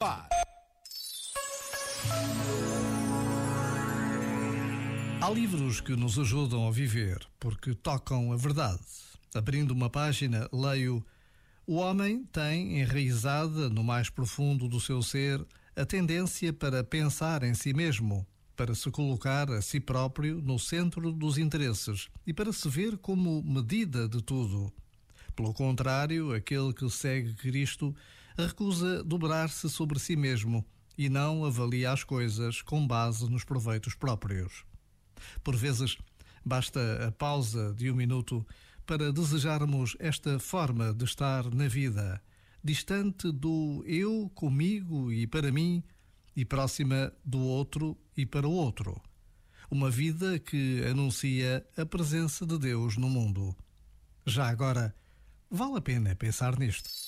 Há livros que nos ajudam a viver porque tocam a verdade. Abrindo uma página, leio: O homem tem enraizada no mais profundo do seu ser a tendência para pensar em si mesmo, para se colocar a si próprio no centro dos interesses e para se ver como medida de tudo. Pelo contrário, aquele que segue Cristo recusa dobrar-se sobre si mesmo e não avalia as coisas com base nos proveitos próprios. Por vezes, basta a pausa de um minuto para desejarmos esta forma de estar na vida, distante do eu comigo e para mim, e próxima do outro e para o outro. Uma vida que anuncia a presença de Deus no mundo. Já agora, vale a pena pensar nisto.